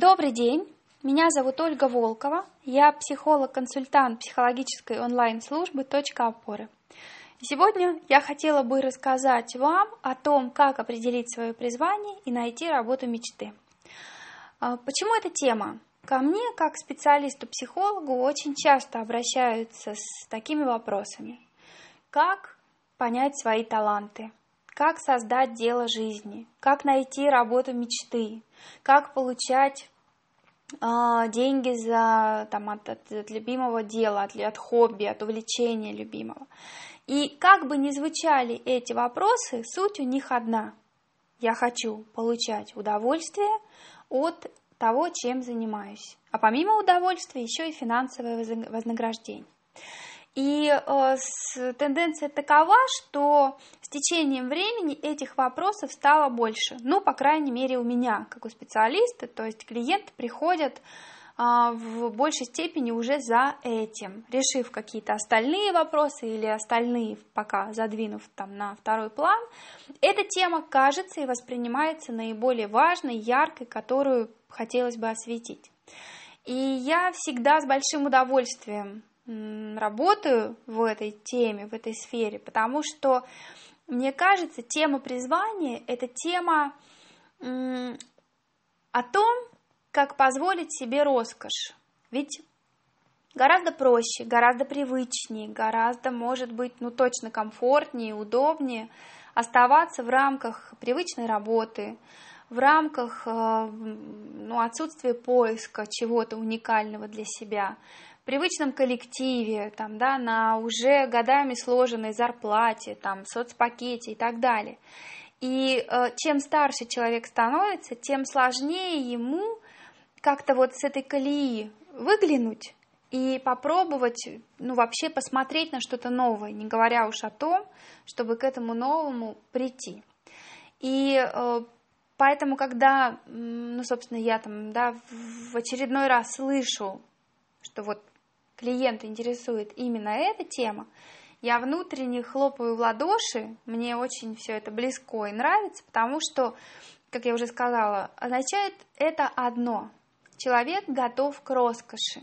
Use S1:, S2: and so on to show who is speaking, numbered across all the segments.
S1: Добрый день, меня зовут Ольга Волкова, я психолог-консультант психологической онлайн-службы «Точка опоры». Сегодня я хотела бы рассказать вам о том, как определить свое призвание и найти работу мечты. А, почему эта тема? Ко мне, как специалисту-психологу, очень часто обращаются с такими вопросами. Как понять свои таланты? Как создать дело жизни? Как найти работу мечты? как получать э, деньги за, там, от, от, от любимого дела, от, от хобби, от увлечения любимого. И как бы ни звучали эти вопросы, суть у них одна. Я хочу получать удовольствие от того, чем занимаюсь. А помимо удовольствия еще и финансовое вознаграждение. И э, тенденция такова, что с течением времени этих вопросов стало больше. Ну, по крайней мере, у меня, как у специалиста, то есть клиенты приходят э, в большей степени уже за этим, решив какие-то остальные вопросы или остальные пока задвинув там на второй план, эта тема кажется и воспринимается наиболее важной, яркой, которую хотелось бы осветить. И я всегда с большим удовольствием работаю в этой теме, в этой сфере, потому что мне кажется, тема призвания – это тема о том, как позволить себе роскошь. Ведь гораздо проще, гораздо привычнее, гораздо, может быть, ну точно комфортнее, удобнее оставаться в рамках привычной работы, в рамках э, ну, отсутствия поиска чего-то уникального для себя, привычном коллективе, там, да, на уже годами сложенной зарплате, там, соцпакете и так далее. И э, чем старше человек становится, тем сложнее ему как-то вот с этой колеи выглянуть и попробовать, ну, вообще посмотреть на что-то новое, не говоря уж о том, чтобы к этому новому прийти. И э, поэтому, когда, ну, собственно, я там, да, в очередной раз слышу, что вот клиента интересует именно эта тема, я внутренне хлопаю в ладоши, мне очень все это близко и нравится, потому что, как я уже сказала, означает это одно. Человек готов к роскоши.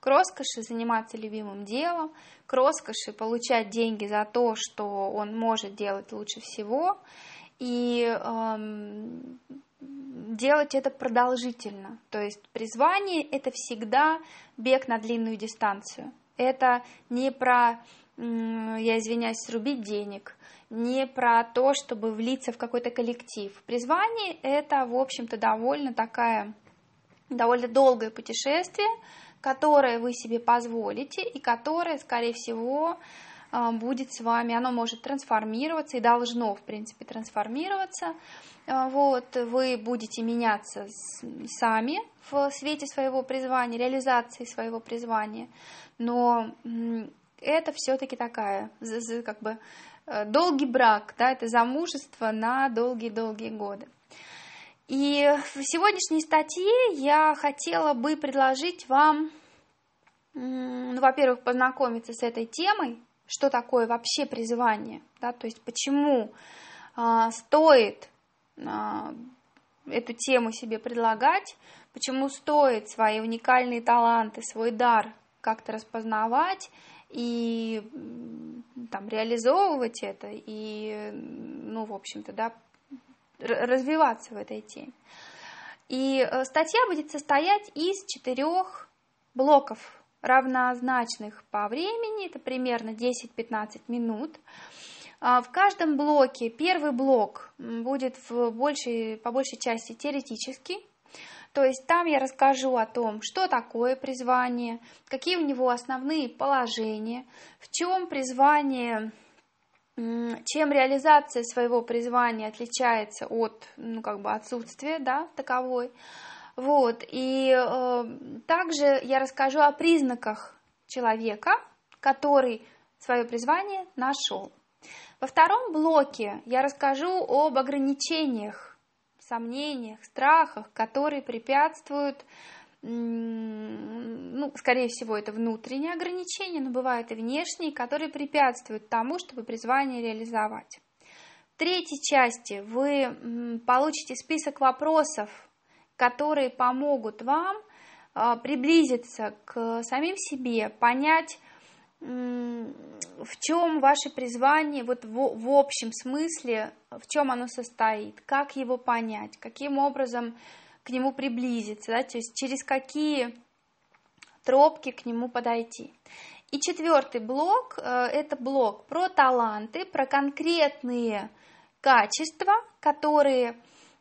S1: К роскоши заниматься любимым делом, к роскоши получать деньги за то, что он может делать лучше всего, и эм, делать это продолжительно. То есть призвание это всегда бег на длинную дистанцию. Это не про, я извиняюсь, срубить денег, не про то, чтобы влиться в какой-то коллектив. Призвание это, в общем-то, довольно такая, довольно долгое путешествие, которое вы себе позволите и которое, скорее всего, будет с вами, оно может трансформироваться и должно, в принципе, трансформироваться. А, вот, вы будете меняться сами в свете своего призвания, реализации своего призвания, но это все-таки такая, как бы, э, долгий брак, да, это замужество на долгие-долгие годы. И в сегодняшней статье я хотела бы предложить вам, ну, во-первых, познакомиться с этой темой, что такое вообще призвание, да, то есть почему а, стоит а, эту тему себе предлагать, почему стоит свои уникальные таланты, свой дар как-то распознавать и там реализовывать это и, ну, в общем-то, да, развиваться в этой теме. И э, статья будет состоять из четырех блоков равнозначных по времени, это примерно 10-15 минут. А, в каждом блоке первый блок будет в большей, по большей части теоретический, то есть там я расскажу о том, что такое призвание, какие у него основные положения, в чем призвание, чем реализация своего призвания отличается от ну, как бы отсутствия да, таковой. Вот, и э, также я расскажу о признаках человека, который свое призвание нашел. Во втором блоке я расскажу об ограничениях, сомнениях, страхах, которые препятствуют, ну, скорее всего, это внутренние ограничения, но бывают и внешние, которые препятствуют тому, чтобы призвание реализовать. В третьей части вы получите список вопросов, которые помогут вам а, приблизиться к самим себе, понять, в чем ваше призвание, вот в, в общем смысле, в чем оно состоит, как его понять, каким образом к нему приблизиться, да, то есть через какие тропки к нему подойти. И четвертый блок э, – это блок про таланты, про конкретные качества, которые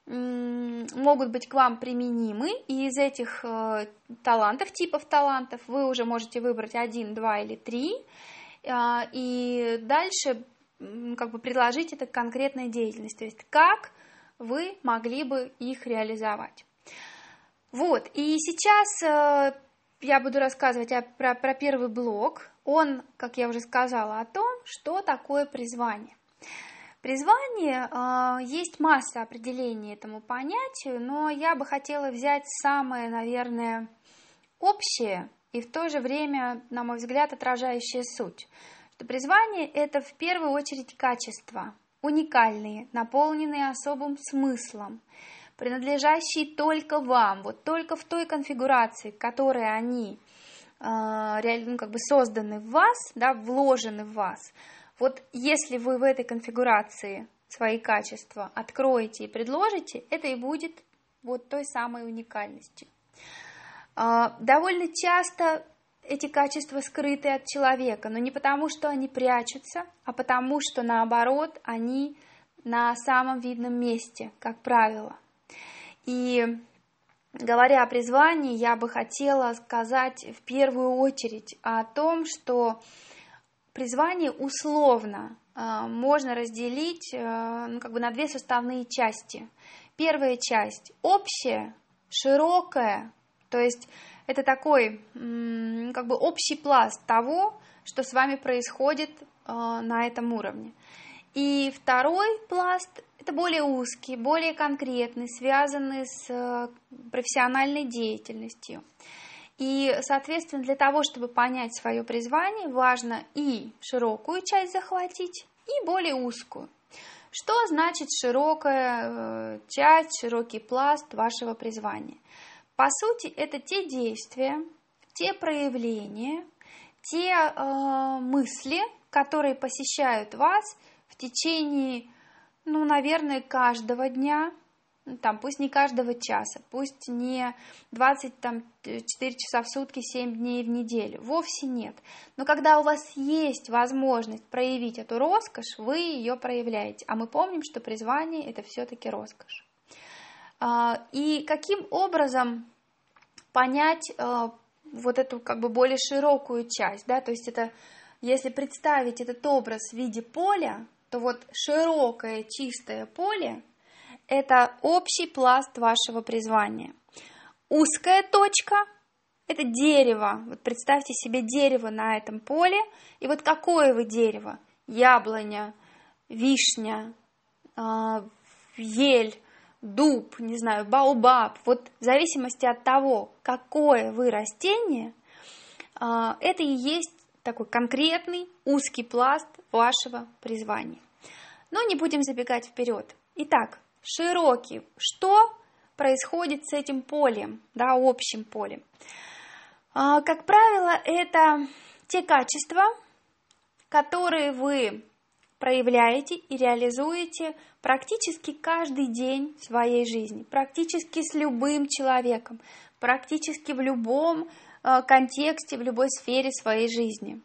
S1: могут быть к вам применимы, и из этих э, талантов, типов талантов, вы уже можете выбрать один, два или три, а, и дальше как бы предложить это конкретной деятельности, то есть как вы могли бы их реализовать. Вот, и сейчас э, я буду рассказывать про, про первый блок. Он, как я уже сказала, о том, что такое призвание. Призвание, э, есть масса определений этому понятию, но я бы хотела взять самое, наверное, общее и в то же время, на мой взгляд, отражающее суть. Что призвание – это в первую очередь качества, уникальные, наполненные особым смыслом, принадлежащие только вам, вот только в той конфигурации, в которой они э, ну, как бы созданы в вас, да, вложены в вас – вот если вы в этой конфигурации свои качества откроете и предложите, это и будет вот той самой уникальностью. А, довольно часто эти качества скрыты от человека, но не потому, что они прячутся, а потому, что наоборот, они на самом видном месте, как правило. И говоря о призвании, я бы хотела сказать в первую очередь о том, что призвание условно а, можно разделить а, ну, как бы на две составные части. Первая часть общая, широкая, то есть это такой как бы общий пласт того, что с вами происходит а, на этом уровне. И второй пласт – это более узкий, более конкретный, связанный с профессиональной деятельностью. И, соответственно, для того, чтобы понять свое призвание, важно и широкую часть захватить, и более узкую. Что значит широкая э, часть, широкий пласт вашего призвания? По сути, это те действия, те проявления, те э, мысли, которые посещают вас в течение, ну, наверное, каждого дня, там, пусть не каждого часа, пусть не 24 часа в сутки, 7 дней в неделю, вовсе нет. Но когда у вас есть возможность проявить эту роскошь, вы ее проявляете. А мы помним, что призвание – это все-таки роскошь. А, и каким образом понять а, вот эту как бы более широкую часть, да, то есть это, если представить этот образ в виде поля, то вот широкое чистое поле – это общий пласт вашего призвания. Узкая точка – это дерево. Вот представьте себе дерево на этом поле. И вот какое вы дерево? Яблоня, вишня, а, ель, дуб, не знаю, баобаб. Вот в зависимости от того, какое вы растение, а, это и есть такой конкретный узкий пласт вашего призвания. Но не будем забегать вперед. Итак, широкий. Что происходит с этим полем, да, общим полем? А, как правило, это те качества, которые вы проявляете и реализуете практически каждый день своей жизни, практически с любым человеком, практически в любом а, контексте, в любой сфере своей жизни.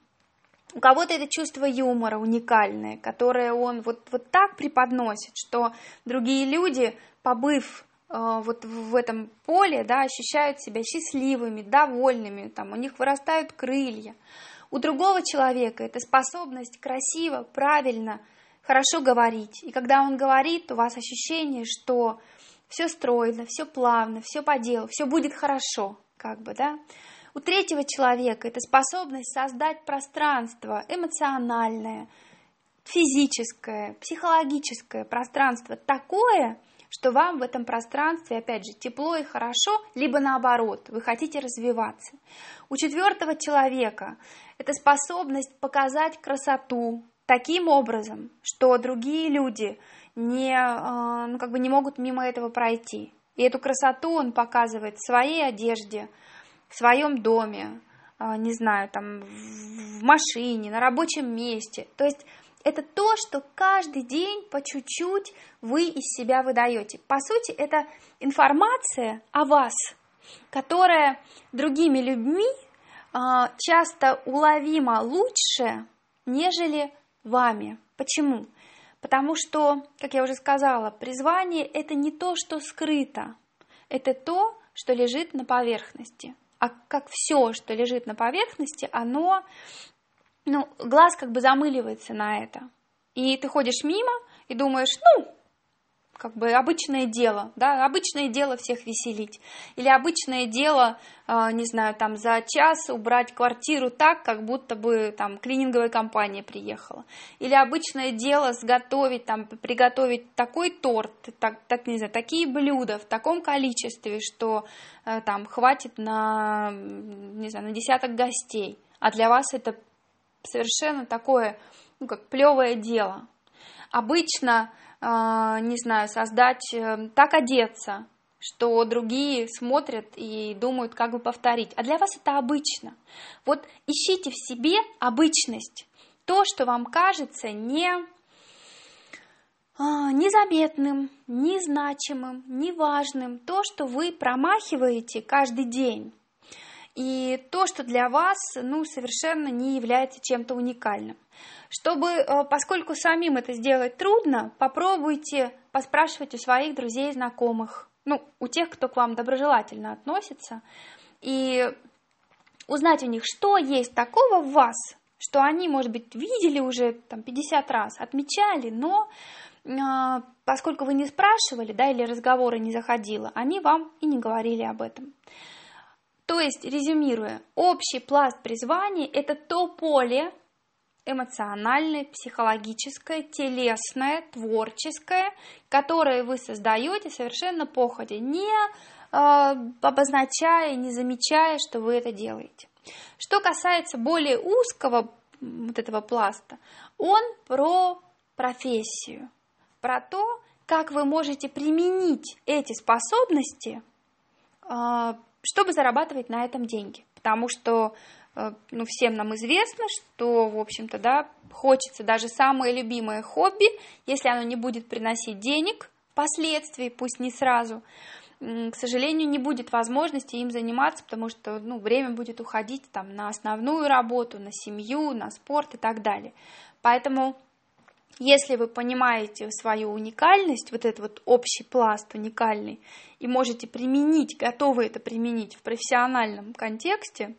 S1: У кого-то это чувство юмора уникальное, которое он вот, вот так преподносит, что другие люди, побыв э, вот в этом поле, да, ощущают себя счастливыми, довольными, там, у них вырастают крылья. У другого человека это способность красиво, правильно, хорошо говорить. И когда он говорит, у вас ощущение, что все стройно, все плавно, все по делу, все будет хорошо, как бы, да. У третьего человека это способность создать пространство эмоциональное, физическое, психологическое пространство такое, что вам в этом пространстве, опять же, тепло и хорошо, либо наоборот, вы хотите развиваться. У четвертого человека это способность показать красоту таким образом, что другие люди не, э, ну, как бы не могут мимо этого пройти. И эту красоту он показывает в своей одежде, в своем доме, а, не знаю, там, в машине, на рабочем месте. То есть это то, что каждый день по чуть-чуть вы из себя выдаете. По сути, это информация о вас, которая другими людьми а, часто уловима лучше, нежели вами. Почему? Потому что, как я уже сказала, призвание – это не то, что скрыто, это то, что лежит на поверхности. А как все, что лежит на поверхности, оно, ну, глаз как бы замыливается на это. И ты ходишь мимо и думаешь, ну, как бы обычное дело, да, обычное дело всех веселить. Или обычное дело, э, не знаю, там за час убрать квартиру так, как будто бы там клининговая компания приехала. Или обычное дело сготовить, там, приготовить такой торт, так, так не знаю, такие блюда в таком количестве, что э, там хватит на, не знаю, на десяток гостей. А для вас это совершенно такое, ну, как плевое дело. Обычно а, не знаю, создать, э, так одеться, что другие смотрят и думают, как бы повторить. А для вас это обычно. Вот ищите в себе обычность, то, что вам кажется не а, незаметным, незначимым, неважным, то, что вы промахиваете каждый день. И то, что для вас ну, совершенно не является чем-то уникальным. Чтобы, э, поскольку самим это сделать трудно, попробуйте поспрашивать у своих друзей и знакомых, ну, у тех, кто к вам доброжелательно относится, и узнать у них, что есть такого в вас, что они, может быть, видели уже там 50 раз, отмечали, но э, поскольку вы не спрашивали, да, или разговоры не заходило, они вам и не говорили об этом. То есть, резюмируя, общий пласт призвания – это то поле, эмоциональное, психологическое, телесное, творческое, которое вы создаете совершенно походя, не э, обозначая, не замечая, что вы это делаете. Что касается более узкого вот этого пласта, он про профессию, про то, как вы можете применить эти способности, э, чтобы зарабатывать на этом деньги. Потому что Э, ну, всем нам известно, что, в общем-то, да, хочется даже самое любимое хобби, если оно не будет приносить денег впоследствии, пусть не сразу, к сожалению, не будет возможности им заниматься, потому что ну, время будет уходить там, на основную работу, на семью, на спорт и так далее. Поэтому, если вы понимаете свою уникальность, вот этот вот общий пласт уникальный, и можете применить, готовы это применить в профессиональном контексте,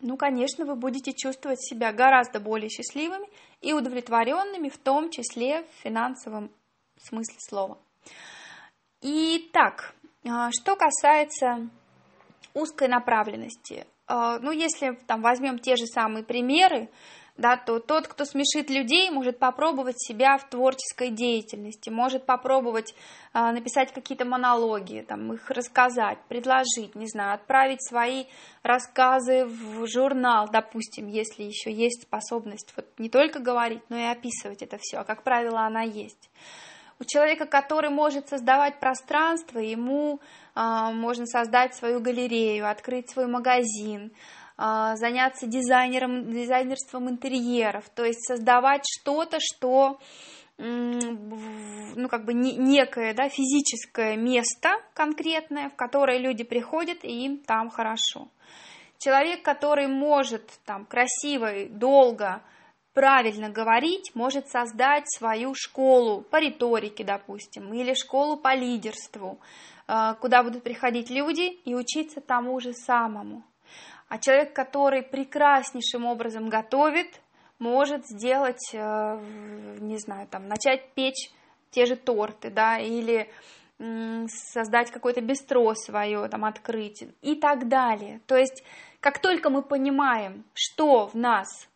S1: ну, конечно, вы будете чувствовать себя гораздо более счастливыми и удовлетворенными, в том числе в финансовом смысле слова. Итак, а, что касается узкой направленности, а, ну, если там возьмем те же самые примеры, да, то тот, кто смешит людей, может попробовать себя в творческой деятельности, может попробовать э, написать какие-то монологи, там, их рассказать, предложить, не знаю, отправить свои рассказы в журнал, допустим, если еще есть способность вот не только говорить, но и описывать это все, а как правило она есть. У человека, который может создавать пространство, ему э, можно создать свою галерею, открыть свой магазин, заняться дизайнером, дизайнерством интерьеров, то есть создавать что-то, что ну, как бы некое, да, физическое место конкретное, в которое люди приходят, и им там хорошо. Человек, который может там красиво и долго, правильно говорить, может создать свою школу по риторике, допустим, или школу по лидерству, а, куда будут приходить люди и учиться тому же самому. А человек, который прекраснейшим образом готовит, может сделать, э, не знаю, там, начать печь те же торты, да, или создать какое-то бистро свое, там, открыть и так далее. То есть, как только мы понимаем, что в нас,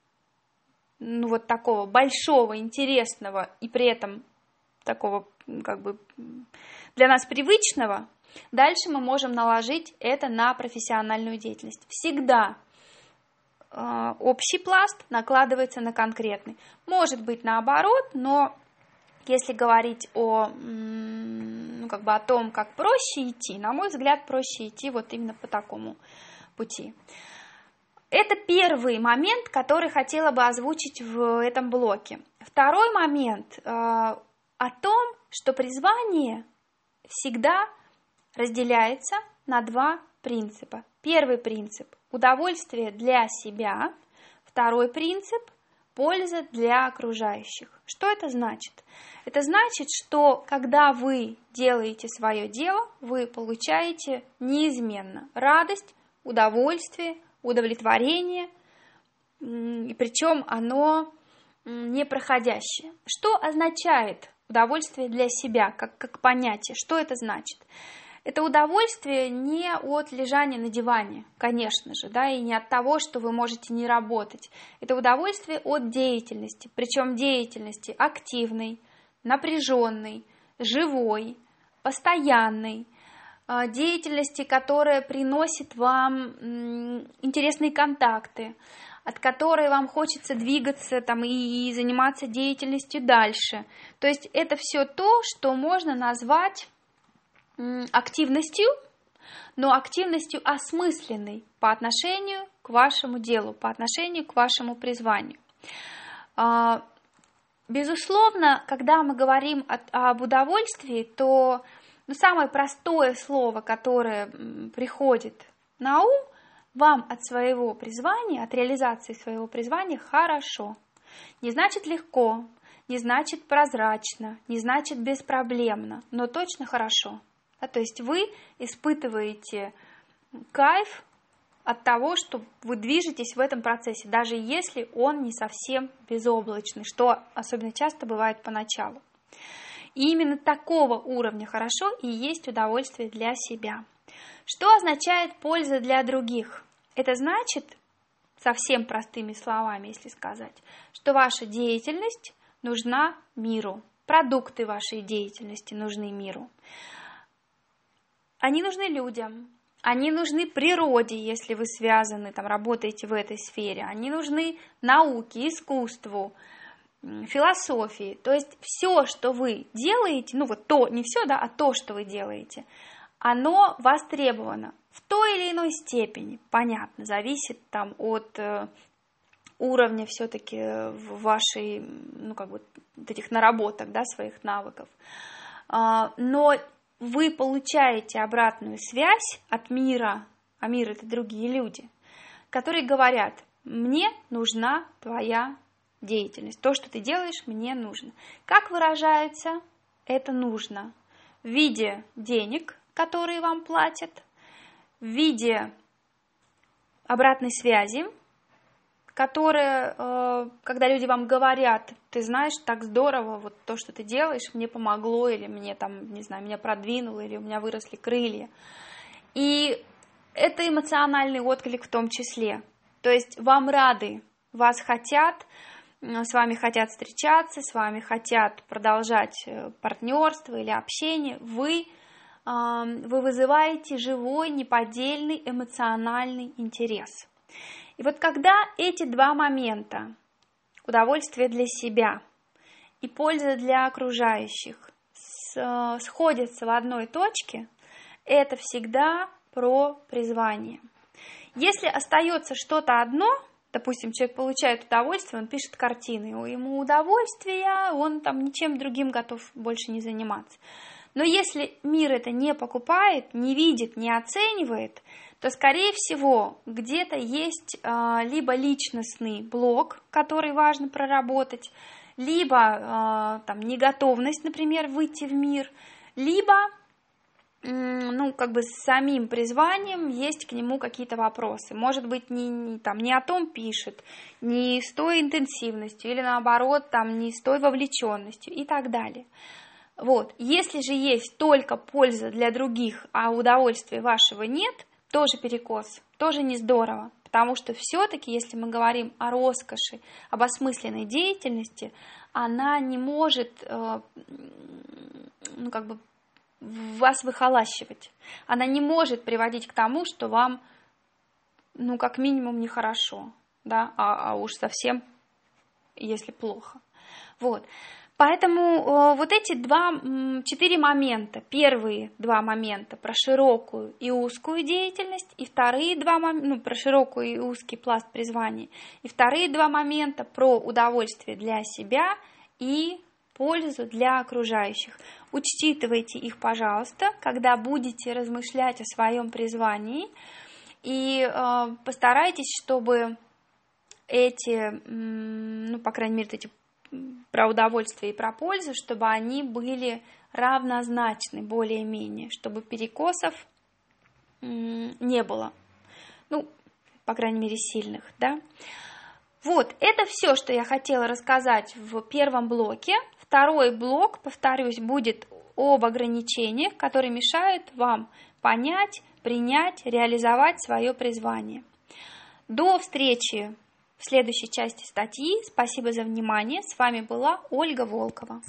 S1: ну, вот такого большого, интересного и при этом такого, как бы, для нас привычного, Дальше мы можем наложить это на профессиональную деятельность. Всегда э, общий пласт накладывается на конкретный. Может быть наоборот, но если говорить о, ну, как бы о том, как проще идти, на мой взгляд, проще идти вот именно по такому пути. Это первый момент, который хотела бы озвучить в этом блоке. Второй момент э, о том, что призвание всегда разделяется на два принципа. Первый принцип – удовольствие для себя. Второй принцип – польза для окружающих. Что это значит? Это значит, что когда вы делаете свое дело, вы получаете неизменно радость, удовольствие, удовлетворение, и причем оно непроходящее. Что означает удовольствие для себя, как, как понятие? Что это значит? Это удовольствие не от лежания на диване, конечно же, да, и не от того, что вы можете не работать. Это удовольствие от деятельности, причем деятельности активной, напряженной, живой, постоянной, а, деятельности, которая приносит вам интересные контакты, от которой вам хочется двигаться там, и заниматься деятельностью дальше. То есть это все то, что можно назвать активностью, но активностью осмысленной по отношению к вашему делу, по отношению к вашему призванию. А, безусловно, когда мы говорим об удовольствии, то ну, самое простое слово, которое приходит на ум, вам от своего призвания, от реализации своего призвания хорошо. Не значит легко, не значит прозрачно, не значит беспроблемно, но точно хорошо. Да, то есть вы испытываете кайф от того, что вы движетесь в этом процессе, даже если он не совсем безоблачный, что особенно часто бывает поначалу. И именно такого уровня хорошо и есть удовольствие для себя. Что означает польза для других? Это значит, совсем простыми словами, если сказать, что ваша деятельность нужна миру, продукты вашей деятельности нужны миру. Они нужны людям, они нужны природе, если вы связаны, там, работаете в этой сфере, они нужны науке, искусству, философии. То есть все, что вы делаете, ну вот то, не все, да, а то, что вы делаете, оно востребовано в той или иной степени, понятно, зависит там от э, уровня все-таки вашей, ну как бы, этих наработок, да, своих навыков. А, но вы получаете обратную связь от мира, а мир это другие люди, которые говорят, мне нужна твоя деятельность, то, что ты делаешь, мне нужно. Как выражается это нужно? В виде денег, которые вам платят, в виде обратной связи, которая, э, когда люди вам говорят, ты знаешь, так здорово, вот то, что ты делаешь, мне помогло, или мне там, не знаю, меня продвинуло, или у меня выросли крылья. И это эмоциональный отклик в том числе. То есть вам рады, вас хотят, с вами хотят встречаться, с вами хотят продолжать э, партнерство или общение, вы, вы вызываете живой, неподдельный эмоциональный интерес. И вот когда эти два момента, удовольствие для себя и польза для окружающих, сходятся в одной точке, это всегда про призвание. Если остается что-то одно, допустим, человек получает удовольствие, он пишет картины, ему удовольствие, он там ничем другим готов больше не заниматься. Но если мир это не покупает, не видит, не оценивает, то, скорее всего, где-то есть э, либо личностный блок, который важно проработать, либо э, там неготовность, например, выйти в мир, либо ну, как бы с самим призванием есть к нему какие-то вопросы. Может быть, не, не, там, не о том пишет, не с той интенсивностью, или наоборот, там, не с той вовлеченностью и так далее. Вот. Если же есть только польза для других, а удовольствия вашего нет – тоже перекос, тоже не здорово, потому что все-таки, если мы говорим о роскоши, об осмысленной деятельности, она не может, э, ну, как бы, вас выхолащивать. Она не может приводить к тому, что вам, ну, как минимум, нехорошо, да, а, а уж совсем, если плохо. Вот. Поэтому вот эти два, четыре момента, первые два момента про широкую и узкую деятельность, и вторые два момента, ну, про широкую и узкий пласт призвания, и вторые два момента про удовольствие для себя и пользу для окружающих. Учитывайте их, пожалуйста, когда будете размышлять о своем призвании, и э, постарайтесь, чтобы эти, ну, по крайней мере, эти про удовольствие и про пользу, чтобы они были равнозначны более-менее, чтобы перекосов не было. Ну, по крайней мере, сильных, да. Вот, это все, что я хотела рассказать в первом блоке. Второй блок, повторюсь, будет об ограничениях, которые мешают вам понять, принять, реализовать свое призвание. До встречи в следующей части статьи. Спасибо за внимание. С вами была Ольга Волкова.